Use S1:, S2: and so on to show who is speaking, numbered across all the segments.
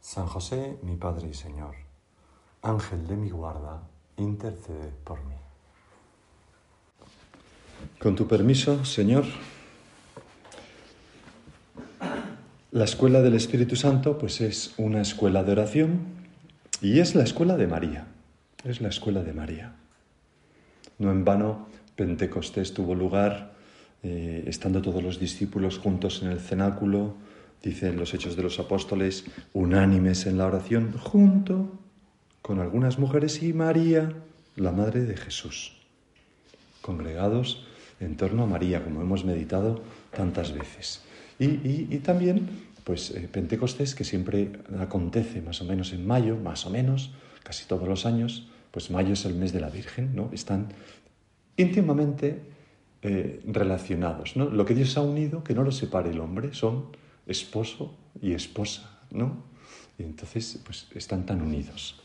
S1: San José, mi Padre y Señor, Ángel de mi guarda, intercede por mí. Con tu permiso, Señor, la escuela del Espíritu Santo pues es una escuela de oración y es la escuela de María, es la escuela de María. No en vano Pentecostés tuvo lugar eh, estando todos los discípulos juntos en el cenáculo, dicen los Hechos de los Apóstoles, unánimes en la oración, junto con algunas mujeres y María, la Madre de Jesús, congregados en torno a María, como hemos meditado tantas veces. Y, también, pues, eh, Pentecostés, que siempre acontece más o menos en mayo, más o menos, casi todos los años, pues mayo es el mes de la Virgen, ¿no? Están íntimamente eh, relacionados, ¿no? Lo que Dios ha unido, que no lo separe el hombre, son esposo y esposa, ¿no? Y entonces, pues están tan unidos.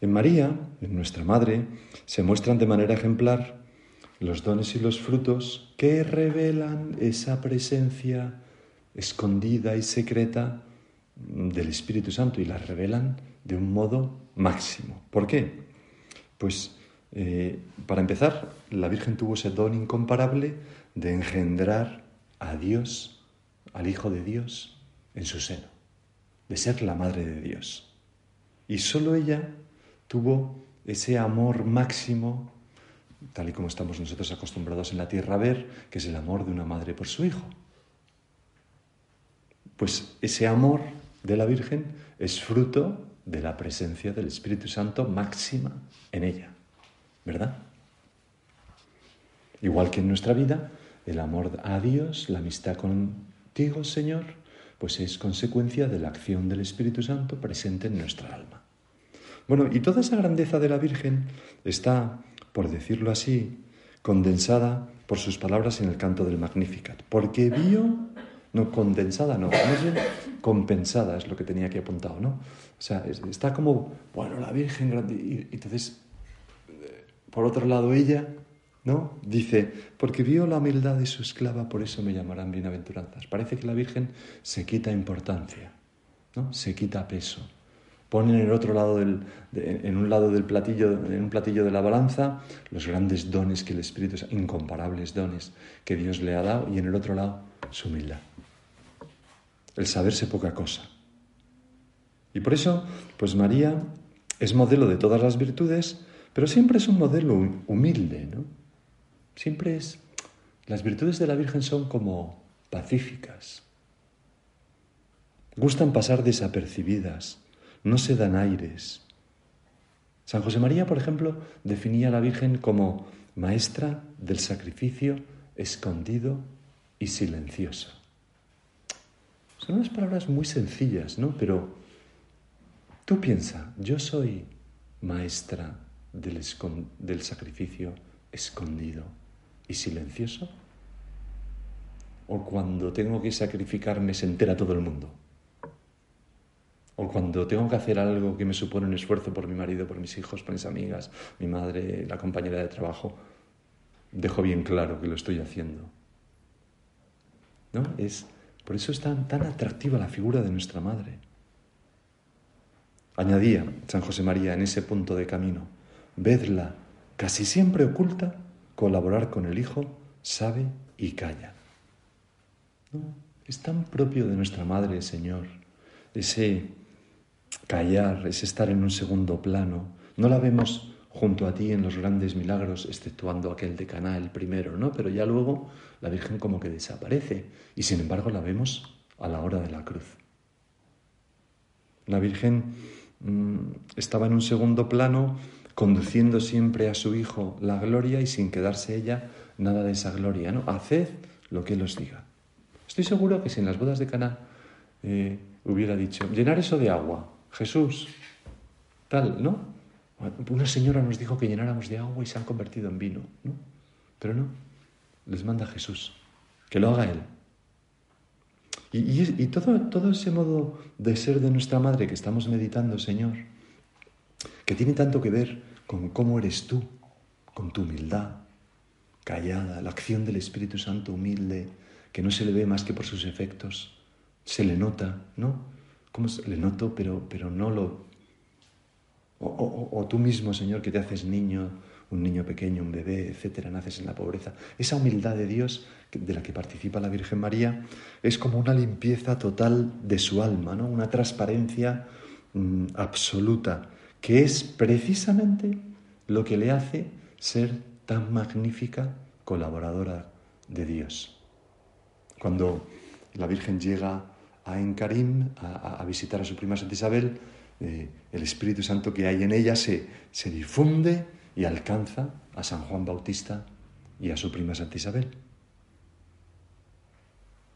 S1: En María, en nuestra Madre, se muestran de manera ejemplar los dones y los frutos que revelan esa presencia escondida y secreta del Espíritu Santo y la revelan de un modo máximo. ¿Por qué? Pues eh, para empezar, la Virgen tuvo ese don incomparable de engendrar a Dios al Hijo de Dios en su seno, de ser la Madre de Dios. Y solo ella tuvo ese amor máximo, tal y como estamos nosotros acostumbrados en la tierra a ver, que es el amor de una madre por su hijo. Pues ese amor de la Virgen es fruto de la presencia del Espíritu Santo máxima en ella, ¿verdad? Igual que en nuestra vida, el amor a Dios, la amistad con Digo, Señor, pues es consecuencia de la acción del Espíritu Santo presente en nuestra alma. Bueno, y toda esa grandeza de la Virgen está, por decirlo así, condensada por sus palabras en el canto del Magnificat. Porque vio, no condensada, no, más compensada es lo que tenía aquí apuntado, ¿no? O sea, está como, bueno, la Virgen grande, y entonces, eh, por otro lado, ella ¿no? Dice, porque vio la humildad de su esclava, por eso me llamarán bienaventuranzas. Parece que la Virgen se quita importancia, ¿no? Se quita peso. Pone en el otro lado del, en un lado del platillo, en un platillo de la balanza, los grandes dones que el Espíritu, incomparables dones que Dios le ha dado, y en el otro lado, su humildad. El saberse poca cosa. Y por eso, pues María es modelo de todas las virtudes, pero siempre es un modelo humilde, ¿no? Siempre es... Las virtudes de la Virgen son como pacíficas. Gustan pasar desapercibidas, no se dan aires. San José María, por ejemplo, definía a la Virgen como maestra del sacrificio escondido y silencioso. Son unas palabras muy sencillas, ¿no? Pero tú piensa, yo soy maestra del, del sacrificio escondido y silencioso? ¿O cuando tengo que sacrificarme se entera todo el mundo? ¿O cuando tengo que hacer algo que me supone un esfuerzo por mi marido, por mis hijos, por mis amigas, mi madre, la compañera de trabajo, dejo bien claro que lo estoy haciendo? ¿No? Es, por eso es tan, tan atractiva la figura de nuestra madre. Añadía San José María en ese punto de camino, vedla casi siempre oculta colaborar con el Hijo, sabe y calla. Es tan propio de nuestra Madre, Señor, ese, callar, es estar en un segundo plano. No la vemos junto a ti en los grandes milagros, exceptuando aquel de Caná, el primero, ¿no? Pero ya luego la Virgen como que desaparece y sin embargo la vemos a la hora de la cruz. La Virgen mm, estaba en un segundo plano conduciendo siempre a su Hijo la gloria y sin quedarse ella nada de esa gloria, ¿no? Haced lo que Él os diga. Estoy seguro que si en las bodas de Caná eh, hubiera dicho, llenar eso de agua, Jesús, tal, ¿no? Una señora nos dijo que llenáramos de agua y se han convertido en vino, ¿no? Pero no, les manda Jesús, que lo haga Él. Y, todo, todo ese modo de ser de nuestra madre que estamos meditando, Señor, que tiene tanto que ver con cómo eres tú, con tu humildad, callada, la acción del Espíritu Santo humilde, que no se le ve más que por sus efectos, se le nota, ¿no? ¿Cómo se, le noto, pero, pero no lo, o, tú mismo, Señor, que te haces niño, un niño pequeño, un bebé, etcétera, naces en la pobreza. Esa humildad de Dios de la que participa la Virgen María es como una limpieza total de su alma, ¿no? una transparencia mm, absoluta, que es precisamente lo que le hace ser tan magnífica colaboradora de Dios. Cuando la Virgen llega a Encarim a, visitar a su prima Santa Isabel, eh, el Espíritu Santo que hay en ella se, se difunde y alcanza a San Juan Bautista y a su prima Santa Isabel.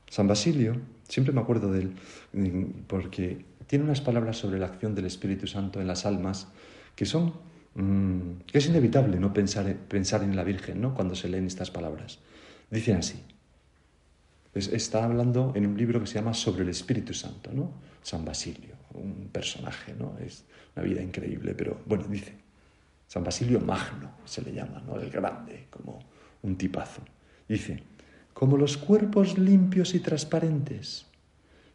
S1: San Basilio, siempre me acuerdo de él, mm, porque tiene unas palabras sobre la acción del Espíritu Santo en las almas que son, mm, es inevitable no pensar, pensar en la Virgen, ¿no? Cuando se leen estas palabras. Dicen así. está hablando en un libro que se llama Sobre el Espíritu Santo, ¿no? San Basilio un personaje, ¿no? Es una vida increíble, pero bueno, dice, San Basilio Magno se le llama, ¿no? El grande, como un tipazo. Dice, como los cuerpos limpios y transparentes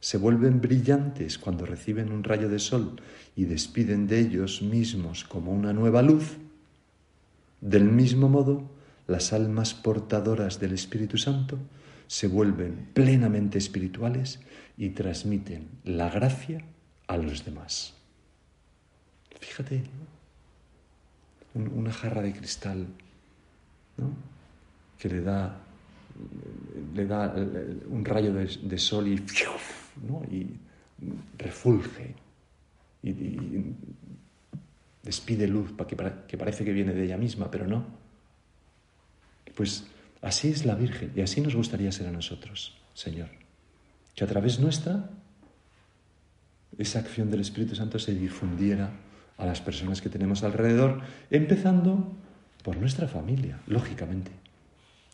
S1: se vuelven brillantes cuando reciben un rayo de sol y despiden de ellos mismos como una nueva luz, del mismo modo, las almas portadoras del Espíritu Santo se vuelven plenamente espirituales y transmiten la gracia a los demás. Fíjate, una jarra de cristal que le da, le da un rayo de, sol y, y refulge y, despide luz que, que parece que viene de ella misma, pero no. Pues así es la Virgen y así nos gustaría ser a nosotros, Señor. Que a través nuestra esa acción del Espíritu Santo se difundiera a las personas que tenemos alrededor, empezando por nuestra familia, lógicamente.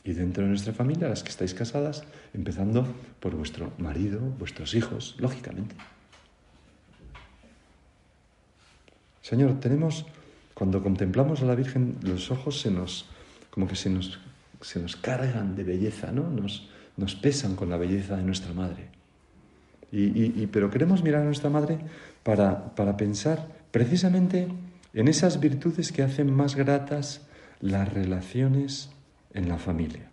S1: Y dentro de nuestra familia, las que estáis casadas, empezando por vuestro marido, vuestros hijos, lógicamente. Señor, tenemos, cuando contemplamos a la Virgen, los ojos se nos, como que se nos, se nos cargan de belleza, ¿no? Nos, nos pesan con la belleza de nuestra Madre. Y, pero queremos mirar a nuestra madre para, para pensar precisamente en esas virtudes que hacen más gratas las relaciones en la familia.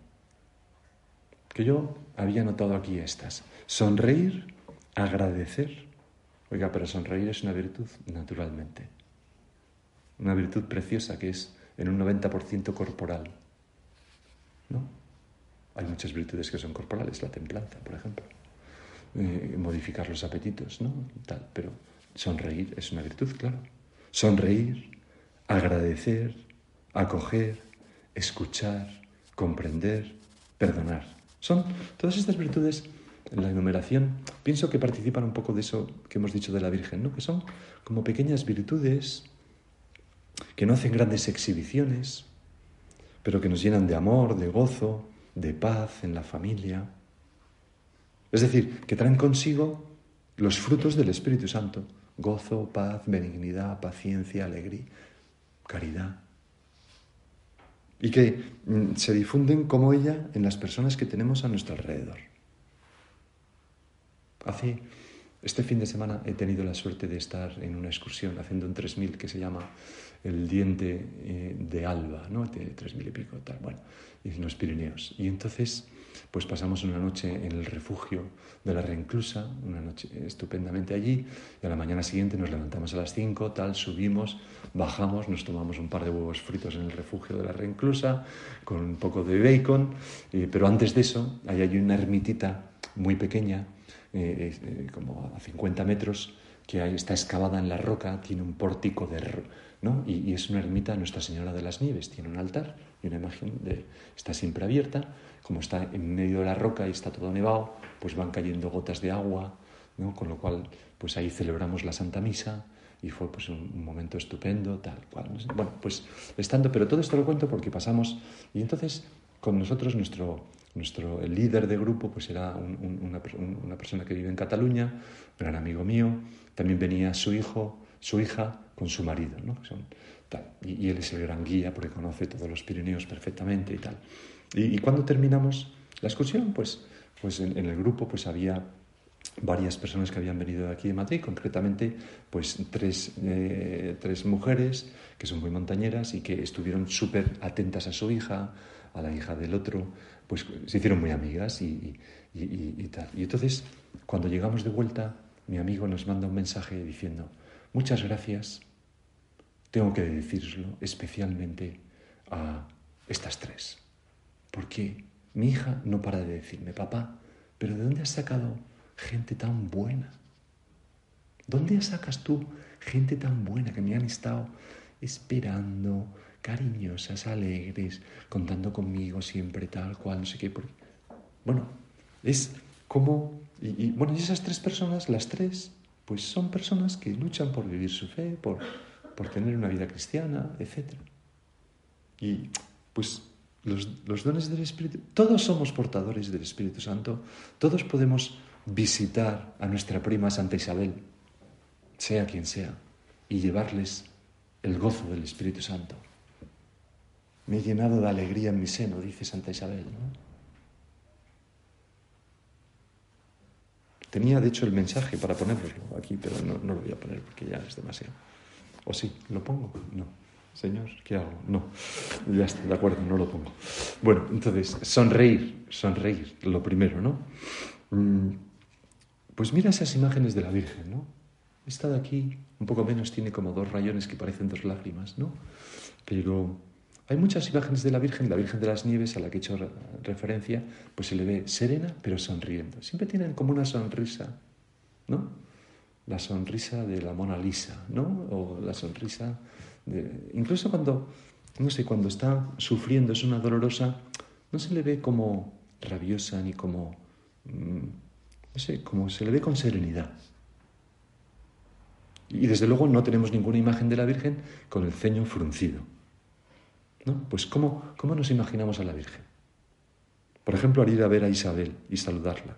S1: Que yo había notado aquí estas. Sonreír, agradecer. Oiga, pero sonreír es una virtud naturalmente. Una virtud preciosa que es en un 90% corporal. ¿No? Hay muchas virtudes que son corporales, la templanza, por ejemplo. Eh, modificar los apetitos, ¿no? Tal, pero sonreír es una virtud, claro. Sonreír, agradecer, acoger, escuchar, comprender, perdonar. Son todas estas virtudes en la enumeración, pienso que participan un poco de eso que hemos dicho de la Virgen, ¿no? Que son como pequeñas virtudes que no hacen grandes exhibiciones, pero que nos llenan de amor, de gozo, de paz en la familia. Es decir, que traen consigo los frutos del Espíritu Santo, gozo, paz, benignidad, paciencia, alegría, caridad. Y que mm, se difunden como ella en las personas que tenemos a nuestro alrededor. Hace Este fin de semana he tenido la suerte de estar en una excursión haciendo un 3000 que se llama el diente eh, de Alba, ¿no? De 3000 y pico, tal, bueno, en los Pirineos. Y entonces, pues pasamos una noche en el refugio de la Reinclusa, una noche estupendamente allí, y a la mañana siguiente nos levantamos a las 5, tal, subimos, bajamos, nos tomamos un par de huevos fritos en el refugio de la Reinclusa, con un poco de bacon, eh, pero antes de eso, ahí hay una ermitita muy pequeña, eh, eh, como a 50 metros, que está excavada en la roca, tiene un pórtico de... ¿no? Y, es una ermita de Nuestra Señora de las Nieves, tiene un altar y una imagen de... está siempre abierta, como está en medio de la roca y está todo nevado, pues van cayendo gotas de agua, ¿no? Con lo cual, pues ahí celebramos la Santa Misa y fue pues un, momento estupendo, tal cual. Bueno, pues estando, pero todo esto lo cuento porque pasamos y entonces con nosotros nuestro nuestro, el líder de grupo pues era una, persona que vive en Cataluña, un gran amigo mío. También venía su hijo, su hija con su marido, ¿no? Y, él es el gran guía porque conoce todos los Pirineos perfectamente y tal. Y, cuando terminamos la excursión, pues, pues en, el grupo pues había varias personas que habían venido de aquí de Madrid, concretamente pues tres, eh, tres mujeres que son muy montañeras y que estuvieron súper atentas a su hija, a la hija del otro, pues se hicieron muy amigas y, tal. Y entonces, cuando llegamos de vuelta, mi amigo nos manda un mensaje diciendo, muchas gracias, tengo que decirlo especialmente a estas tres, porque mi hija no para de decirme, papá, pero ¿de dónde has sacado gente tan buena? ¿Dónde sacas tú gente tan buena que me han estado esperando, cariñosas, alegres, contando conmigo siempre tal cual, no sé qué. Bueno, es como... Y, bueno, esas tres personas, las tres, pues son personas que luchan por vivir su fe, por, por tener una vida cristiana, etc. Y pues los, los, dones del Espíritu, todos somos portadores del Espíritu Santo, todos podemos visitar a nuestra prima Santa Isabel, sea quien sea, y llevarles el gozo del Espíritu Santo. Me he llenado de alegría en mi seno, dice Santa Isabel. Tenía, de hecho, el mensaje para ponerlo aquí, pero no, lo voy a poner porque ya es demasiado. ¿O sí? ¿Lo pongo? No. Señor, ¿qué hago? No. Ya está, de acuerdo, no lo pongo. Bueno, entonces, sonreír, sonreír, lo primero, ¿no? Mm, pues mira esas imágenes de la Virgen, ¿no? Esta de aquí, un poco menos, tiene como dos rayones que parecen dos lágrimas, ¿no? Pero hay muchas imágenes de la Virgen, la Virgen de las Nieves, a la que he hecho referencia, pues se le ve serena pero sonriendo. Siempre tienen como una sonrisa, ¿no? La sonrisa de la Mona Lisa, ¿no? O la sonrisa de... Incluso cuando, no sé, cuando está sufriendo, es una dolorosa, no se le ve como rabiosa ni como, mm, no sé, como se le ve con serenidad. Y desde luego no tenemos ninguna imagen de la Virgen con el ceño fruncido. Pues ¿cómo, ¿cómo nos imaginamos a la Virgen? Por ejemplo, al ir a ver a Isabel y saludarla.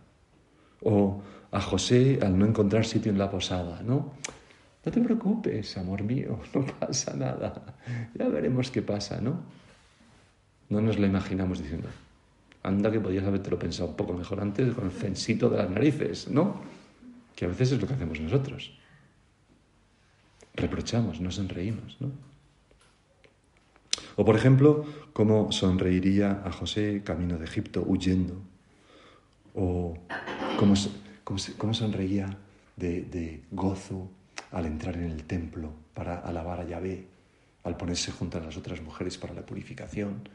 S1: O a José al no encontrar sitio en la posada, ¿no? No te preocupes, amor mío, no pasa nada. Ya veremos qué pasa, ¿no? No nos la imaginamos diciendo, anda que podías haberte lo pensado un poco mejor antes con el censito de las narices, ¿no? Que a veces es lo que hacemos nosotros. Reprochamos, no sonreímos, ¿no? O por ejemplo, cómo sonreiría a José camino de Egipto huyendo. O cómo, cómo, sonreía de, gozo al entrar en el templo para alabar a Yahvé, al ponerse junto a las otras mujeres para la purificación,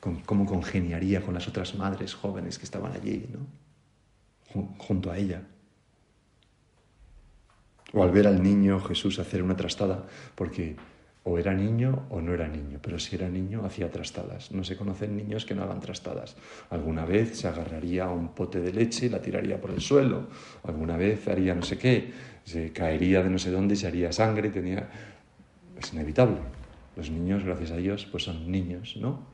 S1: cómo congeniaría con las otras madres jóvenes que estaban allí, ¿no? junto a ella. O al ver al niño Jesús hacer una trastada, porque o era niño o no era niño, pero si era niño hacía trastadas. No se conocen niños que no hagan trastadas. Alguna vez se agarraría a un pote de leche y la tiraría por el suelo. Alguna vez haría no sé qué, se caería de no sé dónde y se haría sangre. Tenía... Es inevitable. Los niños, gracias a Dios, pues son niños, ¿no?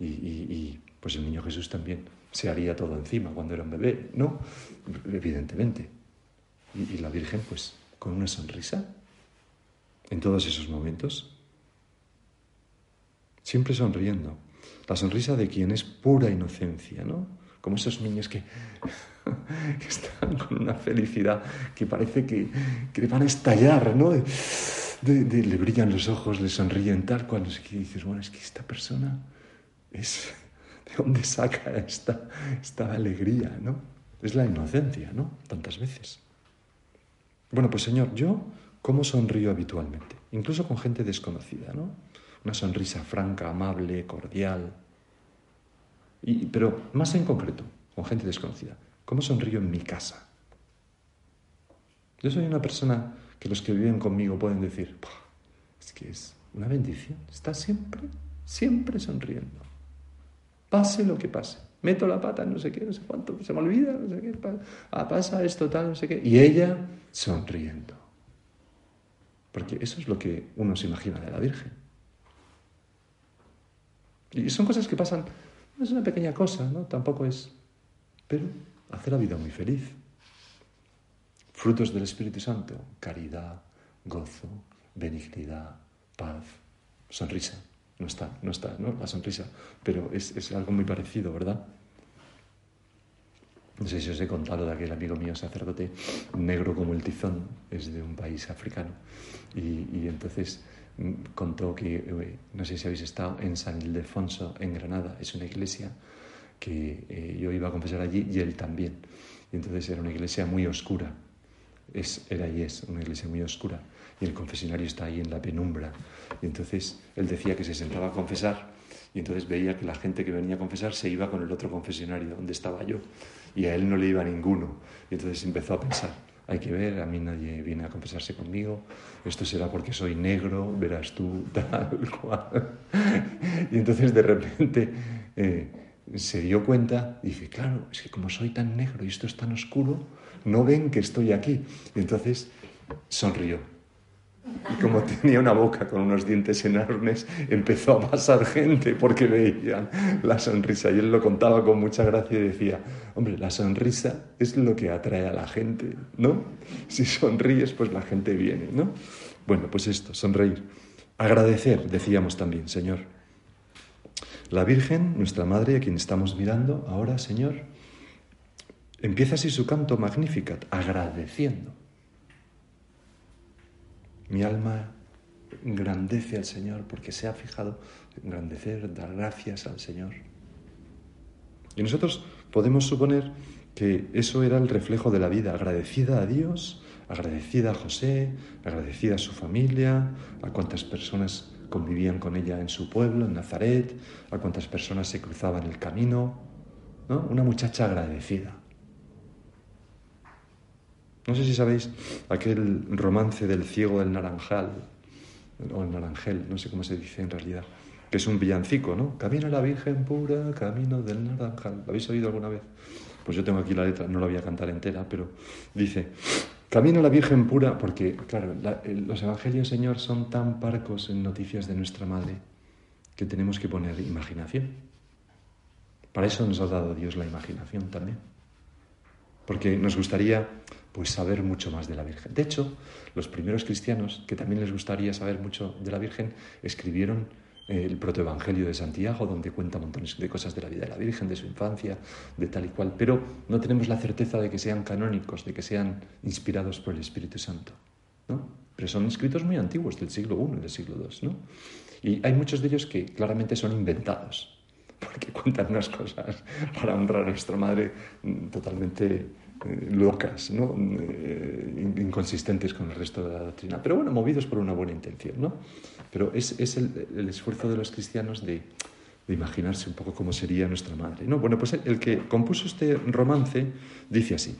S1: Y, pues el niño Jesús también se haría todo encima cuando era un bebé, ¿no? Evidentemente. y la Virgen, pues, con una sonrisa en todos esos momentos? Siempre sonriendo. La sonrisa de quien es pura inocencia, ¿no? como esos niños que, están con una felicidad que parece que, que van a estallar, ¿no? le brillan los ojos, le sonríen tal cual, dices, bueno, es que esta persona es... ¿De dónde saca esta, esta alegría, no? Es la inocencia, ¿no? Tantas veces. Bueno, pues Señor, yo, ¿cómo sonrío habitualmente? Incluso con gente desconocida, ¿no? Una sonrisa franca, amable, cordial. Y, pero más en concreto, con gente desconocida. ¿Cómo sonrío en mi casa? Yo soy una persona que los que viven conmigo pueden decir, es que es una bendición, está siempre, siempre sonriendo. Pase lo que pase. Meto la pata, no sé qué, no sé cuánto, se me olvida, no sé qué, ah, pasa esto, tal, no sé qué. Y ella sonriendo. Porque eso es lo que uno se imagina de la Virgen. Y son cosas que pasan, no es una pequeña cosa, ¿no? Tampoco es, pero hace la vida muy feliz. Frutos del Espíritu Santo, caridad, gozo, benignidad, paz, sonrisa. No está, no está, ¿no? La sonrisa, pero es, algo muy parecido, ¿verdad? No sé si os he contado de aquel amigo mío sacerdote, negro como el tizón, es de un país africano. Y, entonces mm, contó que, eh, no sé si habéis estado en San Ildefonso, en Granada, es una iglesia que eh, yo iba a confesar allí y él también. Y entonces era una iglesia muy oscura, es, era y es una iglesia muy oscura y el confesionario está ahí en la penumbra. Y entonces él decía que se sentaba a confesar y entonces veía que la gente que venía a confesar se iba con el otro confesionario donde estaba yo y a él no le iba ninguno. Y entonces empezó a pensar, hay que ver, a mí nadie viene a confesarse conmigo, esto será porque soy negro, verás tú, tal cual. y entonces de repente eh, se dio cuenta, y dice, claro, es que como soy tan negro y esto es tan oscuro, no ven que estoy aquí. Y entonces sonrió. Y como tenía una boca con unos dientes enormes, empezó a pasar gente porque veían la sonrisa. Y él lo contaba con mucha gracia y decía, hombre, la sonrisa es lo que atrae a la gente, ¿no? Si sonríes, pues la gente viene, ¿no? Bueno, pues esto, sonreír. Agradecer, decíamos también, Señor. La Virgen, nuestra Madre, a quien estamos mirando ahora, Señor, Empieza así su canto Magnificat, agradeciendo. Mi alma engrandece al Señor porque se ha fijado en engrandecer, dar gracias al Señor. Y nosotros podemos suponer que eso era el reflejo de la vida, agradecida a Dios, agradecida a José, agradecida a su familia, a cuántas personas convivían con ella en su pueblo, en Nazaret, a cuántas personas se cruzaban el camino, ¿no? Una muchacha agradecida. No sé si sabéis aquel romance del ciego del naranjal, o el naranjel, no sé cómo se dice en realidad, que es un villancico, ¿no? Camina la Virgen pura, camino del naranjal. ¿Lo habéis oído alguna vez? Pues yo tengo aquí la letra, no la voy a cantar entera, pero dice, camina la Virgen pura, porque, claro, los evangelios, Señor, son tan parcos en noticias de nuestra Madre que tenemos que poner imaginación. Para eso nos ha dado Dios la imaginación también. Porque nos gustaría pues saber mucho más de la Virgen. De hecho, los primeros cristianos, que también les gustaría saber mucho de la Virgen, escribieron eh, el protoevangelio de Santiago, donde cuenta montones de cosas de la vida de la Virgen, de su infancia, de tal y cual, pero no tenemos la certeza de que sean canónicos, de que sean inspirados por el Espíritu Santo. ¿no? Pero son escritos muy antiguos, del siglo I y del siglo II. ¿no? Y hay muchos de ellos que claramente son inventados, porque cuentan unas cosas para honrar a nuestra madre mm, totalmente eh, locas, ¿no? Eh, inconsistentes con el resto de la doctrina, pero bueno, movidos por una buena intención. ¿no? Pero es, es el, el, esfuerzo de los cristianos de, de, imaginarse un poco cómo sería nuestra madre. ¿no? Bueno, pues el, que compuso este romance dice así.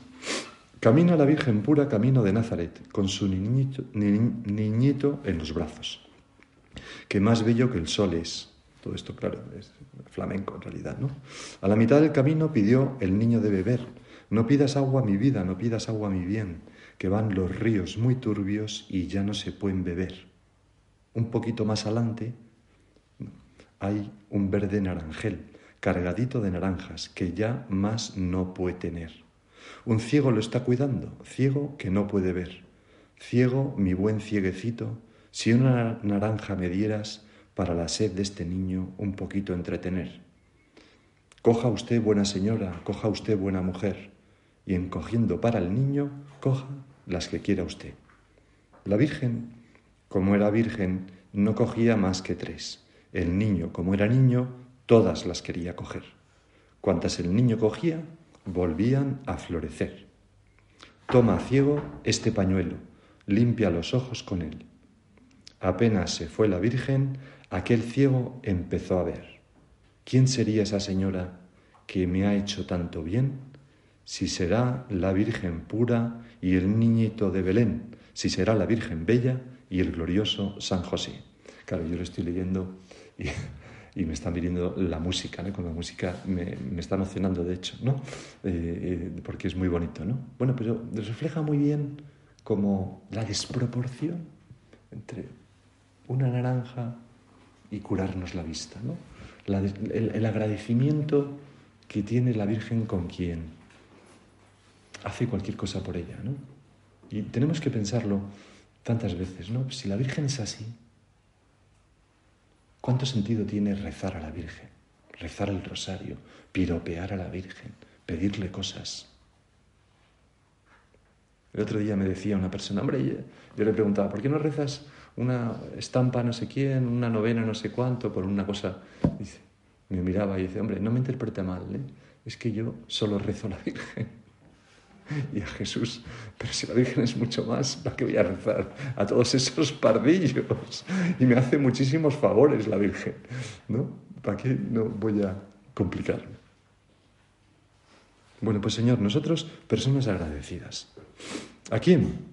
S1: Camina la Virgen pura, camino de Nazaret, con su niñito, niñito en los brazos, que más bello que el sol es. Todo esto, claro, es flamenco en realidad, ¿no? A la mitad del camino pidió el niño de beber, no pidas agua mi vida, no pidas agua mi bien, que van los ríos muy turbios y ya no se pueden beber. Un poquito más adelante hay un verde naranjel, cargadito de naranjas, que ya más no puede tener. Un ciego lo está cuidando, ciego que no puede ver. Ciego, mi buen cieguecito, si una naranja me dieras para la sed de este niño un poquito entretener. Coja usted buena señora, coja usted buena mujer, y encogiendo para el niño, coja las que quiera usted. La Virgen, como era virgen, no cogía más que tres. El niño, como era niño, todas las quería coger. Cuantas el niño cogía, volvían a florecer. Toma ciego este pañuelo, limpia los ojos con él. Apenas se fue la Virgen, aquel ciego empezó a ver. ¿Quién sería esa señora que me ha hecho tanto bien? Si será la Virgen pura y el niñito de Belén, si será la Virgen bella y el glorioso San José. Claro, yo lo estoy leyendo y, me está viniendo la música, ¿no? con la música me, está emocionando, de hecho, ¿no? Eh, eh, porque es muy bonito. ¿no? Bueno, pero refleja muy bien como la desproporción entre una naranja y curarnos la vista, ¿no? el, agradecimiento que tiene la Virgen con quien hace cualquier cosa por ella, ¿no? Y tenemos que pensarlo tantas veces, ¿no? Si la Virgen es así, ¿cuánto sentido tiene rezar a la Virgen? Rezar el rosario, piropear a la Virgen, pedirle cosas. El otro día me decía una persona, hombre, yo le preguntaba, ¿por qué no rezas una estampa no sé quién, una novena no sé cuánto, por una cosa. Dice, me miraba y dice, hombre, no me interprete mal, ¿eh? es que yo solo rezo a la Virgen y a Jesús, pero si la Virgen es mucho más, ¿para qué voy a rezar a todos esos pardillos? Y me hace muchísimos favores la Virgen, ¿no? ¿Para qué no voy a complicarme? Bueno, pues Señor, nosotros, personas agradecidas. ¿A quién?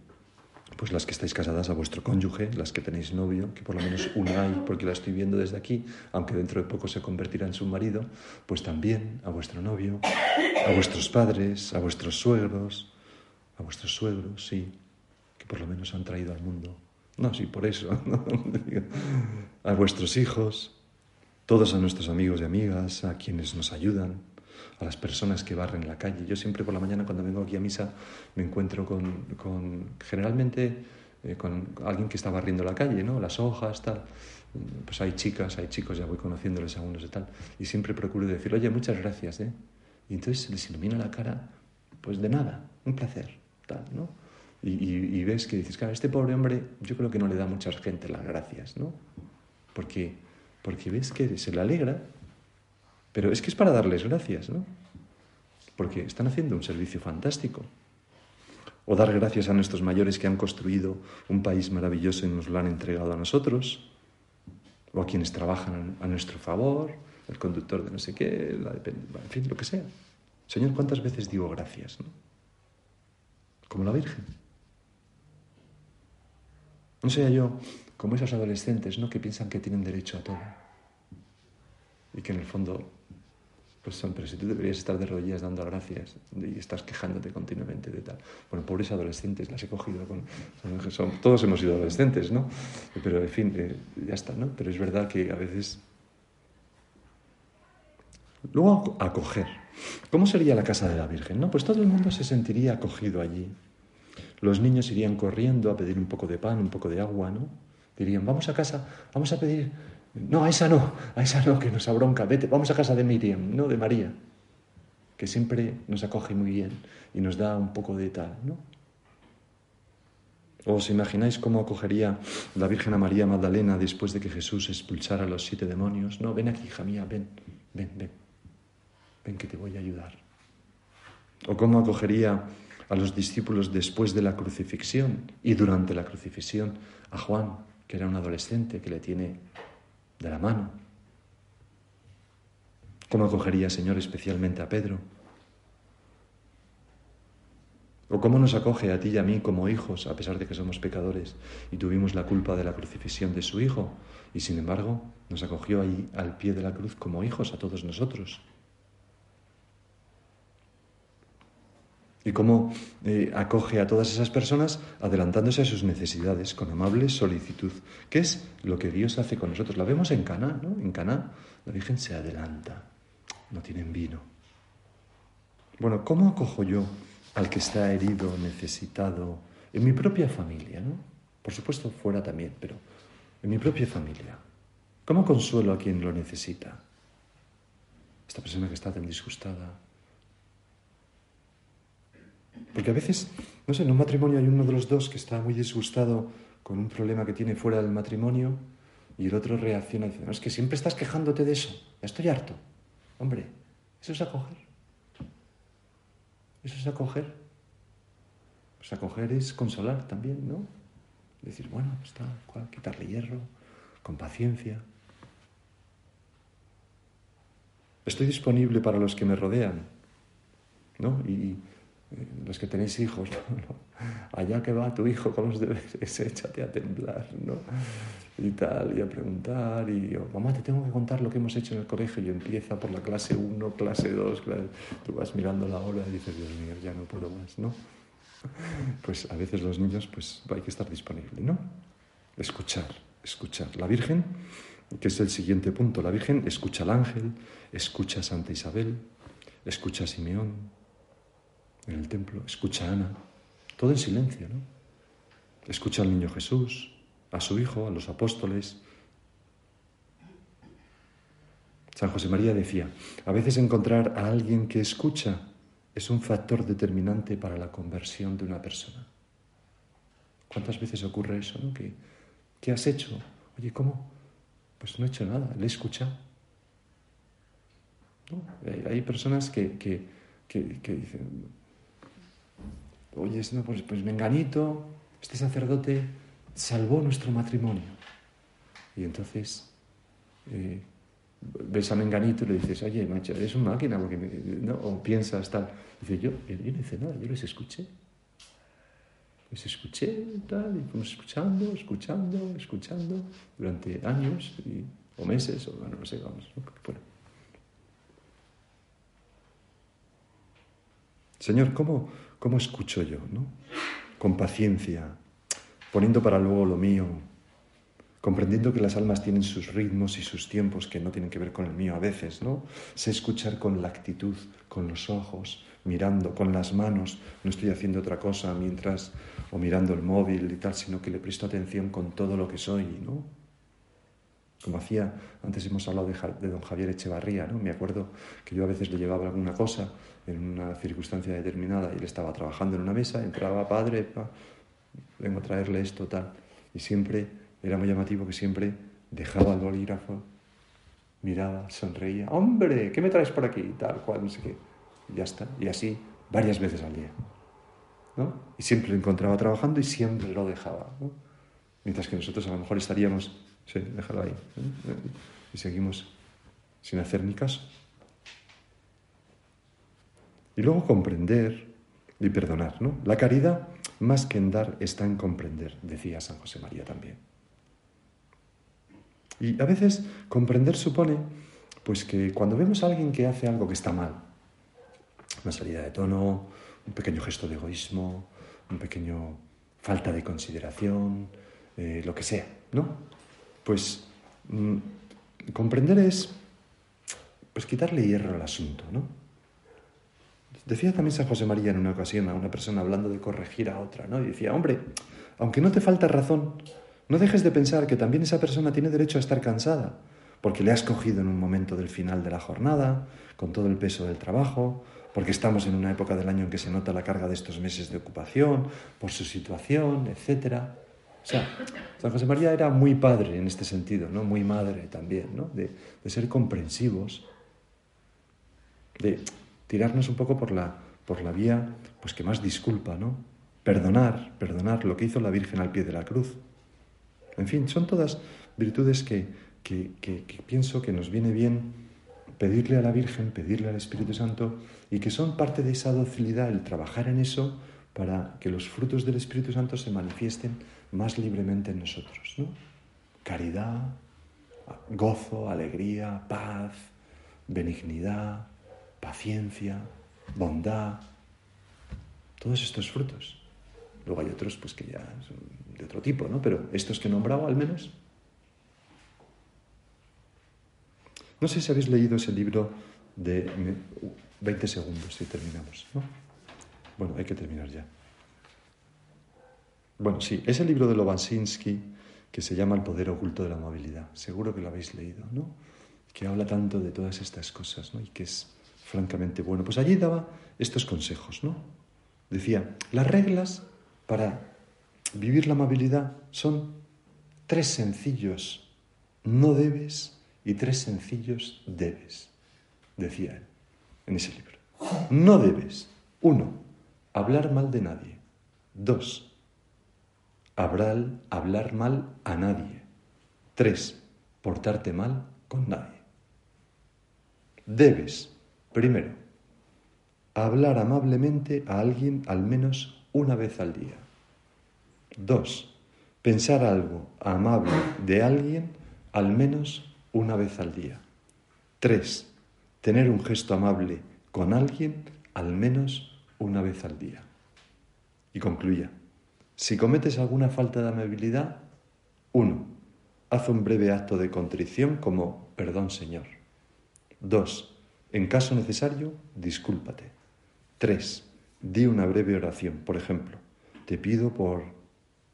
S1: Pues las que estáis casadas a vuestro cónyuge, las que tenéis novio, que por lo menos hay, porque la estoy viendo desde aquí, aunque dentro de poco se convertirá en su marido, pues también a vuestro novio, a vuestros padres, a vuestros suegros, a vuestros suegros, sí, que por lo menos han traído al mundo. No, sí, por eso. a vuestros hijos, todos a nuestros amigos y amigas, a quienes nos ayudan, a las personas que barren la calle. Yo siempre por la mañana cuando vengo aquí a misa me encuentro con, generalmente eh, con alguien que está barriendo la calle, ¿no? Las hojas, tal. Pues hay chicas, hay chicos, ya voy conociéndoles algunos y tal. Y siempre procuro decir, oye, muchas gracias, ¿eh? Y entonces se les ilumina la cara, pues de nada, un placer, tal, ¿no? Y, y, ves que dices, claro, este pobre hombre yo creo que no le da mucha gente las gracias, ¿no? Porque, porque ves que se le alegra pero es que es para darles gracias, ¿no? Porque están haciendo un servicio fantástico. O dar gracias a nuestros mayores que han construido un país maravilloso y nos lo han entregado a nosotros. O a quienes trabajan a nuestro favor, el conductor de no sé qué, en fin, lo que sea. Señor, ¿cuántas veces digo gracias? ¿no? Como la Virgen. No sea yo como esos adolescentes, ¿no? Que piensan que tienen derecho a todo. Y que en el fondo pues pero si tú deberías estar de rodillas dando gracias y estás quejándote continuamente de tal. Bueno, pobres adolescentes, las he cogido con... Todos hemos sido adolescentes, ¿no? Pero en fin, eh, ya está, ¿no? Pero es verdad que a veces... Luego, acoger. ¿Cómo sería la casa de la Virgen? No, pues todo el mundo se sentiría acogido allí. Los niños irían corriendo a pedir un poco de pan, un poco de agua, ¿no? Dirían, vamos a casa, vamos a pedir no, a esa no, a esa no, que nos abronca. Vete, vamos a casa de Miriam, no de María, que siempre nos acoge muy bien y nos da un poco de tal, ¿no? ¿Os imagináis cómo acogería la Virgen a María Magdalena después de que Jesús expulsara a los siete demonios? No, ven aquí, hija mía, ven, ven, ven, ven que te voy a ayudar. ¿O cómo acogería a los discípulos después de la crucifixión y durante la crucifixión a Juan, que era un adolescente que le tiene de la mano. ¿Cómo acogería, Señor, especialmente a Pedro? ¿O cómo nos acoge a ti y a mí como hijos, a pesar de que somos pecadores y tuvimos la culpa de la crucifixión de su Hijo? Y sin embargo, nos acogió ahí al pie de la cruz como hijos a todos nosotros. Y cómo eh, acoge a todas esas personas adelantándose a sus necesidades con amable solicitud, que es lo que Dios hace con nosotros. La vemos en Caná, ¿no? En Caná la Virgen se adelanta, no tienen vino. Bueno, ¿cómo acojo yo al que está herido, necesitado, en mi propia familia, ¿no? Por supuesto fuera también, pero en mi propia familia. ¿Cómo consuelo a quien lo necesita? esta persona que está tan disgustada. Porque a veces, no sé, en un matrimonio hay uno de los dos que está muy disgustado con un problema que tiene fuera del matrimonio y el otro reacciona y dice, no, es que siempre estás quejándote de eso, ya estoy harto. Hombre, eso es acoger. Eso es acoger. Pues acoger es consolar también, ¿no? Decir, bueno, está, quitarle hierro, con paciencia. Estoy disponible para los que me rodean, ¿no? Y, los que tenéis hijos, allá que va tu hijo con los deberes, échate a temblar, ¿no? Y tal, y a preguntar, y yo, mamá, te tengo que contar lo que hemos hecho en el colegio, y empieza por la clase 1, clase 2, tú vas mirando la hora y dices, Dios mío, ya no puedo más, ¿no? Pues a veces los niños, pues hay que estar disponible, ¿no? Escuchar, escuchar. La Virgen, que es el siguiente punto, la Virgen escucha al ángel, escucha a Santa Isabel, escucha a Simeón en el templo, escucha a Ana, todo en silencio, ¿no? Escucha al niño Jesús, a su hijo, a los apóstoles. San José María decía, a veces encontrar a alguien que escucha es un factor determinante para la conversión de una persona. ¿Cuántas veces ocurre eso? ¿Qué, has hecho? Oye, ¿cómo? Pues no he hecho nada, le he escuchado. Hay, personas que, que, dicen, oye, no, pues, pues Menganito, este sacerdote salvó nuestro matrimonio. Y entonces eh, ves a Menganito y le dices, oye, macho, eres una máquina, porque ¿no? o piensas tal. Dice, yo, yo no hice nada, yo les escuché. Les escuché tal, y fuimos escuchando, escuchando, escuchando durante años y, o meses, o bueno, no sé, vamos, Señor, ¿cómo, ¿cómo escucho yo? ¿no? Con paciencia, poniendo para luego lo mío, comprendiendo que las almas tienen sus ritmos y sus tiempos que no tienen que ver con el mío a veces, ¿no? Sé escuchar con la actitud, con los ojos, mirando, con las manos, no estoy haciendo otra cosa mientras, o mirando el móvil y tal, sino que le presto atención con todo lo que soy, ¿no? Como hacía, antes hemos hablado de, don Javier Echevarría, ¿no? Me acuerdo que yo a veces le llevaba alguna cosa en una circunstancia determinada y él estaba trabajando en una mesa, entraba, padre, vengo a traerle esto, tal, y siempre era muy llamativo que siempre dejaba el bolígrafo, miraba, sonreía, hombre, ¿qué me traes por aquí? Tal cual, no sé qué. Y ya está. Y así varias veces al día. ¿no? Y siempre lo encontraba trabajando y siempre lo dejaba. ¿no? Mientras que nosotros a lo mejor estaríamos, sí, déjalo ahí. Y seguimos sin hacer ni caso. Y luego comprender y perdonar, ¿no? La caridad, más que en dar, está en comprender, decía San José María también. Y a veces comprender supone pues que cuando vemos a alguien que hace algo que está mal, una salida de tono, un pequeño gesto de egoísmo, un pequeño falta de consideración, eh, lo que sea, ¿no? Pues mm, comprender es pues quitarle hierro al asunto, ¿no? Decía también San José María en una ocasión a una persona hablando de corregir a otra, ¿no? Y decía, hombre, aunque no te falta razón, no dejes de pensar que también esa persona tiene derecho a estar cansada, porque le has cogido en un momento del final de la jornada, con todo el peso del trabajo, porque estamos en una época del año en que se nota la carga de estos meses de ocupación, por su situación, etc. O sea, San José María era muy padre en este sentido, ¿no? muy madre también, ¿no? de, ser comprensivos, de tirarnos un poco por la, por la vía pues que más disculpa, ¿no? Perdonar, perdonar lo que hizo la Virgen al pie de la cruz. En fin, son todas virtudes que, pienso que nos viene bien pedirle a la Virgen, pedirle al Espíritu Santo y que son parte de esa docilidad, el trabajar en eso para que los frutos del Espíritu Santo se manifiesten más libremente en nosotros. ¿no? Caridad, gozo, alegría, paz, benignidad, paciencia, bondad, todos estos frutos. Luego hay otros pues que ya son de otro tipo, ¿no? Pero estos que he nombrado al menos. No sé si habéis leído ese libro de 20 segundos y terminamos, ¿no? Bueno, hay que terminar ya. Bueno, sí, es el libro de Lobasinski que se llama El poder oculto de la movilidad. Seguro que lo habéis leído, ¿no? que habla tanto de todas estas cosas, ¿no? Y que es francamente bueno. Pues allí daba estos consejos, ¿no? Decía, las reglas para vivir la amabilidad son tres sencillos no debes y tres sencillos debes, decía él en ese libro. No debes, uno, hablar mal de nadie. Dos, hablar, hablar mal a nadie. Tres, portarte mal con nadie. Debes, primero, hablar amablemente a alguien al menos una vez al día. Dos, pensar algo amable de alguien al menos una vez al día. Tres, tener un gesto amable con alguien al menos una vez al día. Y concluya, si cometes alguna falta de amabilidad, uno, haz un breve acto de contrición como perdón Señor. Dos, en caso necesario, discúlpate. Tres, di una breve oración. Por ejemplo, te pido por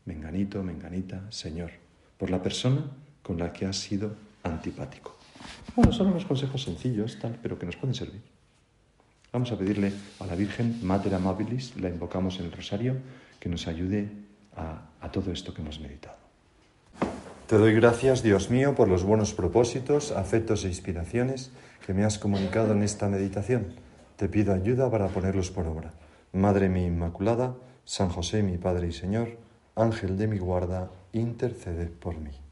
S1: menganito, menganita, Señor, por la persona con la que has sido antipático. Bueno, son unos consejos sencillos, tal, pero que nos pueden servir. Vamos a pedirle a la Virgen, Mater Amabilis, la invocamos en el rosario, que nos ayude a, a todo esto que hemos meditado. Te doy gracias, Dios mío, por los buenos propósitos, afectos e inspiraciones que me has comunicado en esta meditación. Te pido ayuda para ponerlos por obra. Madre mi Inmaculada, San José mi Padre y Señor, Ángel de mi guarda, intercede por mí.